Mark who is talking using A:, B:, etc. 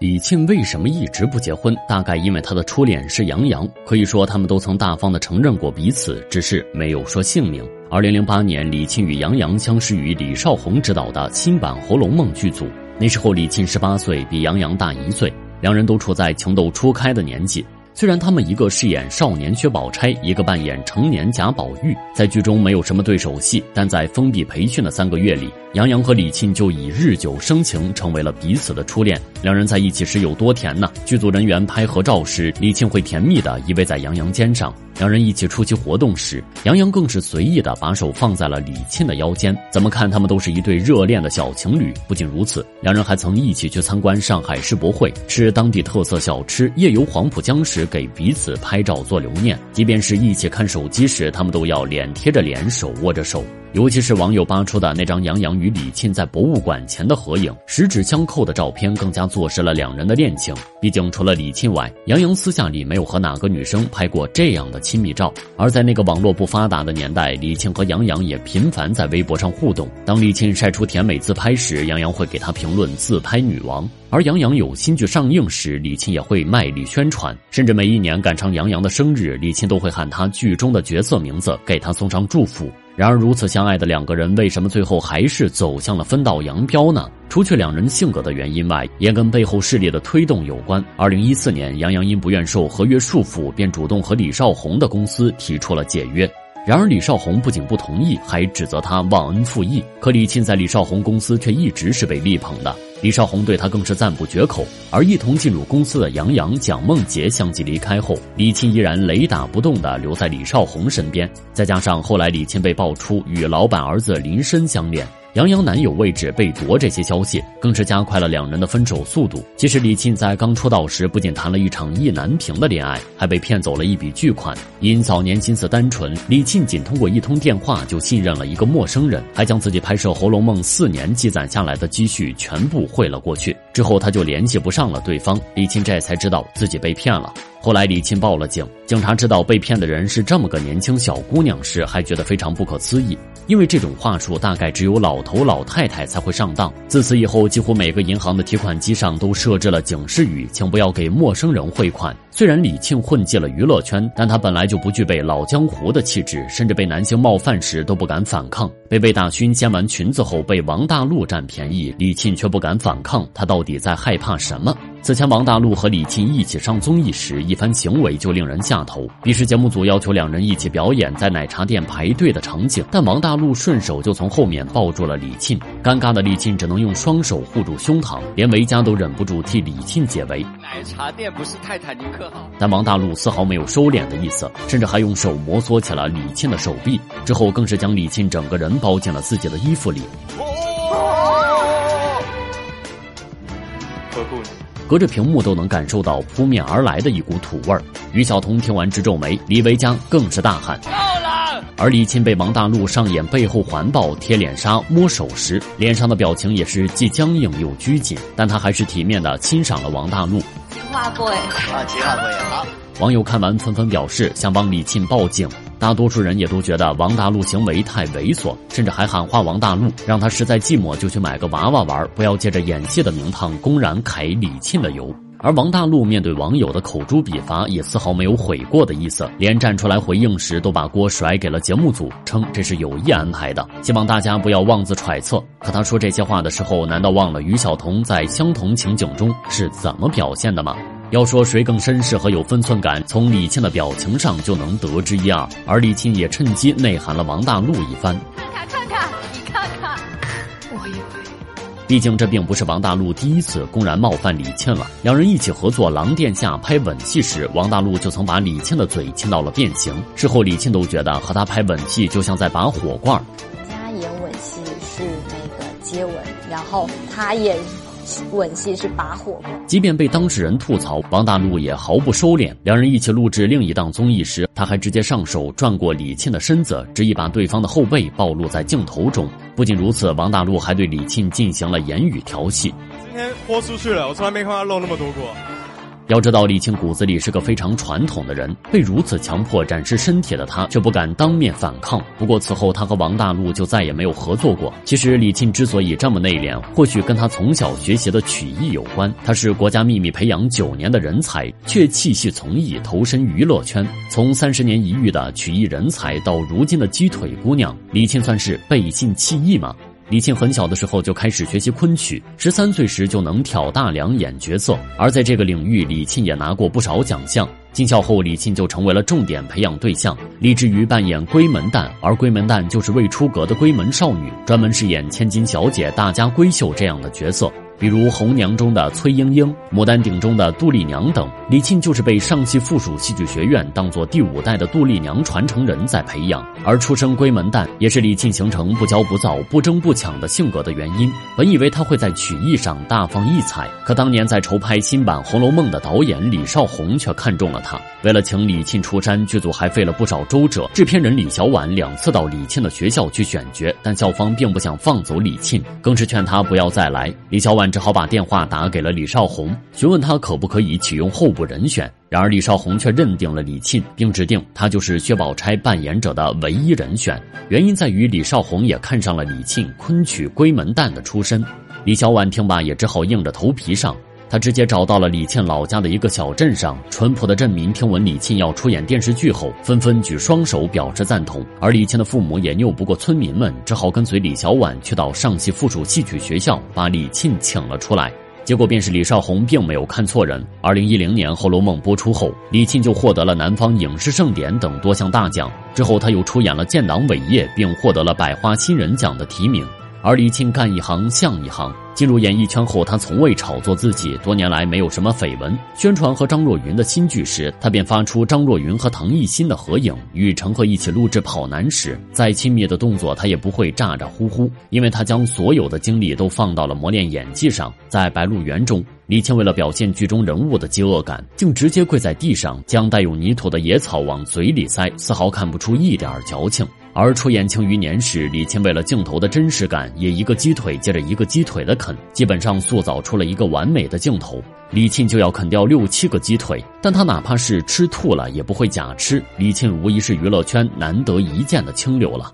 A: 李沁为什么一直不结婚？大概因为他的初恋是杨洋，可以说他们都曾大方的承认过彼此，只是没有说姓名。二零零八年，李沁与杨洋相识于李少红执导的新版《红楼梦》剧组，那时候李沁十八岁，比杨洋大一岁，两人都处在情窦初开的年纪。虽然他们一个饰演少年薛宝钗，一个扮演成年贾宝玉，在剧中没有什么对手戏，但在封闭培训的三个月里，杨洋和李沁就以日久生情成为了彼此的初恋。两人在一起时有多甜呢？剧组人员拍合照时，李沁会甜蜜的依偎在杨洋肩上。两人一起出席活动时，杨洋更是随意的把手放在了李沁的腰间。怎么看他们都是一对热恋的小情侣。不仅如此，两人还曾一起去参观上海世博会，吃当地特色小吃，夜游黄浦江时给彼此拍照做留念。即便是一起看手机时，他们都要脸贴着脸，手握着手。尤其是网友扒出的那张杨洋与李沁在博物馆前的合影，十指相扣的照片，更加坐实了两人的恋情。毕竟除了李沁外，杨洋私下里没有和哪个女生拍过这样的亲密照。而在那个网络不发达的年代，李沁和杨洋也频繁在微博上互动。当李沁晒出甜美自拍时，杨洋会给她评论“自拍女王”；而杨洋有新剧上映时，李沁也会卖力宣传。甚至每一年赶上杨洋的生日，李沁都会喊他剧中的角色名字，给他送上祝福。然而，如此相爱的两个人，为什么最后还是走向了分道扬镳呢？除去两人性格的原因外，也跟背后势力的推动有关。二零一四年，杨洋因不愿受合约束缚，便主动和李少红的公司提出了解约。然而，李少红不仅不同意，还指责他忘恩负义。可李沁在李少红公司却一直是被力捧的。李少红对他更是赞不绝口，而一同进入公司的杨洋、蒋梦婕相继离开后，李沁依然雷打不动地留在李少红身边。再加上后来李沁被爆出与老板儿子林深相恋。杨洋男友位置被夺，这些消息更是加快了两人的分手速度。其实李沁在刚出道时，不仅谈了一场意难平的恋爱，还被骗走了一笔巨款。因早年心思单纯，李沁仅通过一通电话就信任了一个陌生人，还将自己拍摄《红楼梦》四年积攒下来的积蓄全部汇了过去。之后他就联系不上了对方，李沁这才知道自己被骗了。后来李沁报了警，警察知道被骗的人是这么个年轻小姑娘时，还觉得非常不可思议。因为这种话术大概只有老头老太太才会上当。自此以后，几乎每个银行的提款机上都设置了警示语，请不要给陌生人汇款。虽然李沁混迹了娱乐圈，但他本来就不具备老江湖的气质，甚至被男性冒犯时都不敢反抗。被魏大勋掀完裙子后，被王大陆占便宜，李沁却不敢反抗，他到底在害怕什么？此前，王大陆和李沁一起上综艺时，一番行为就令人下头。彼时，节目组要求两人一起表演在奶茶店排队的场景，但王大陆顺手就从后面抱住了李沁。尴尬的李沁只能用双手护住胸膛，连维嘉都忍不住替李沁解围。
B: 奶茶店不是泰坦尼克号。
A: 但王大陆丝毫没有收敛的意思，甚至还用手摩挲起了李沁的手臂，之后更是将李沁整个人包进了自己的衣服里。
C: 呵护你。
A: 隔着屏幕都能感受到扑面而来的一股土味儿。于晓彤听完直皱眉，李维嘉更是大喊：“
B: 够了！”
A: 而李沁被王大陆上演背后环抱、贴脸杀、摸手时，脸上的表情也是既僵硬又拘谨，但他还是体面的欣赏了王大陆。
D: 情话不？啊，
C: 情话不好。
A: 网友看完纷纷表示想帮李沁报警。大多数人也都觉得王大陆行为太猥琐，甚至还喊话王大陆，让他实在寂寞就去买个娃娃玩，不要借着演戏的名堂公然揩李沁的油。而王大陆面对网友的口诛笔伐，也丝毫没有悔过的意思，连站出来回应时都把锅甩给了节目组，称这是有意安排的，希望大家不要妄自揣测。可他说这些话的时候，难道忘了于晓彤在相同情景中是怎么表现的吗？要说谁更绅士和有分寸感，从李沁的表情上就能得知一二。而李沁也趁机内涵了王大陆一番。
D: 看看看看，你看看，我以为，
A: 毕竟这并不是王大陆第一次公然冒犯李沁了。两人一起合作《狼殿下》拍吻戏时，王大陆就曾把李沁的嘴亲到了变形。事后李沁都觉得和他拍吻戏就像在拔火罐。
E: 他演吻戏是那个接吻，然后他演。吻戏是拔火
A: 即便被当事人吐槽，王大陆也毫不收敛。两人一起录制另一档综艺时，他还直接上手转过李沁的身子，执意把对方的后背暴露在镜头中。不仅如此，王大陆还对李沁进行了言语调戏。
C: 今天豁出去了，我从来没看他露那么多过。
A: 要知道，李沁骨子里是个非常传统的人，被如此强迫展示身体的他，却不敢当面反抗。不过此后，他和王大陆就再也没有合作过。其实，李沁之所以这么内敛，或许跟他从小学习的曲艺有关。他是国家秘密培养九年的人才，却弃戏从艺，投身娱乐圈。从三十年一遇的曲艺人才到如今的鸡腿姑娘，李沁算是背信弃义吗？李沁很小的时候就开始学习昆曲，十三岁时就能挑大梁演角色，而在这个领域，李沁也拿过不少奖项。进校后，李沁就成为了重点培养对象，立志于扮演闺门旦，而闺门旦就是未出阁的闺门少女，专门饰演千金小姐、大家闺秀这样的角色。比如《红娘》中的崔莺莺，《牡丹亭》中的杜丽娘等，李沁就是被上戏附属戏剧学院当做第五代的杜丽娘传承人在培养。而出生闺门旦，也是李沁形成不骄不躁、不争不抢的性格的原因。本以为他会在曲艺上大放异彩，可当年在筹拍新版《红楼梦》的导演李少红却看中了他。为了请李沁出山，剧组还费了不少周折。制片人李小婉两次到李沁的学校去选角，但校方并不想放走李沁，更是劝他不要再来。李小婉。只好把电话打给了李少红，询问他可不可以启用候补人选。然而李少红却认定了李沁，并指定他就是薛宝钗扮演者的唯一人选。原因在于李少红也看上了李沁昆曲闺门旦的出身。李小婉听罢也只好硬着头皮上。他直接找到了李沁老家的一个小镇上，淳朴的镇民听闻李沁要出演电视剧后，纷纷举双手表示赞同。而李沁的父母也拗不过村民们，只好跟随李小婉去到上戏附属戏曲学校，把李沁请了出来。结果便是李少红并没有看错人。二零一零年《红楼梦》播出后，李沁就获得了南方影视盛典等多项大奖。之后他又出演了《建党伟业》，并获得了百花新人奖的提名。而李沁干一行像一行，进入演艺圈后，他从未炒作自己，多年来没有什么绯闻。宣传和张若昀的新剧时，他便发出张若昀和唐艺昕的合影；与陈赫一起录制《跑男》时，再亲密的动作他也不会咋咋呼呼，因为他将所有的精力都放到了磨练演技上。在《白鹿原》中，李沁为了表现剧中人物的饥饿感，竟直接跪在地上，将带有泥土的野草往嘴里塞，丝毫看不出一点矫情。而出演《庆余年》时，李沁为了镜头的真实感，也一个鸡腿接着一个鸡腿的啃，基本上塑造出了一个完美的镜头。李沁就要啃掉六七个鸡腿，但他哪怕是吃吐了，也不会假吃。李沁无疑是娱乐圈难得一见的清流了。